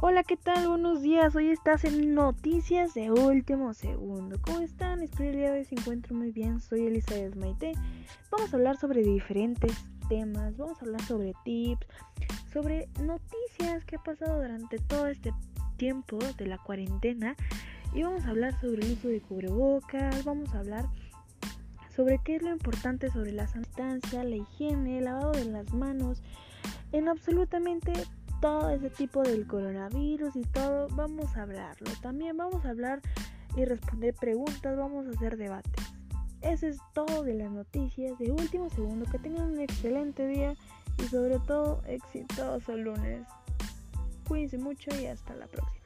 Hola, ¿qué tal? Buenos días. Hoy estás en Noticias de Último Segundo. ¿Cómo están? Espero el se encuentren muy bien. Soy Elizabeth Maite. Vamos a hablar sobre diferentes temas. Vamos a hablar sobre tips, sobre noticias que ha pasado durante todo este tiempo de la cuarentena. Y vamos a hablar sobre el uso de cubrebocas. Vamos a hablar sobre qué es lo importante sobre la distancia, la higiene, el lavado de las manos. En absolutamente todo ese tipo del coronavirus y todo, vamos a hablarlo. También vamos a hablar y responder preguntas, vamos a hacer debates. Eso es todo de las noticias de último segundo. Que tengan un excelente día y sobre todo exitoso lunes. Cuídense mucho y hasta la próxima.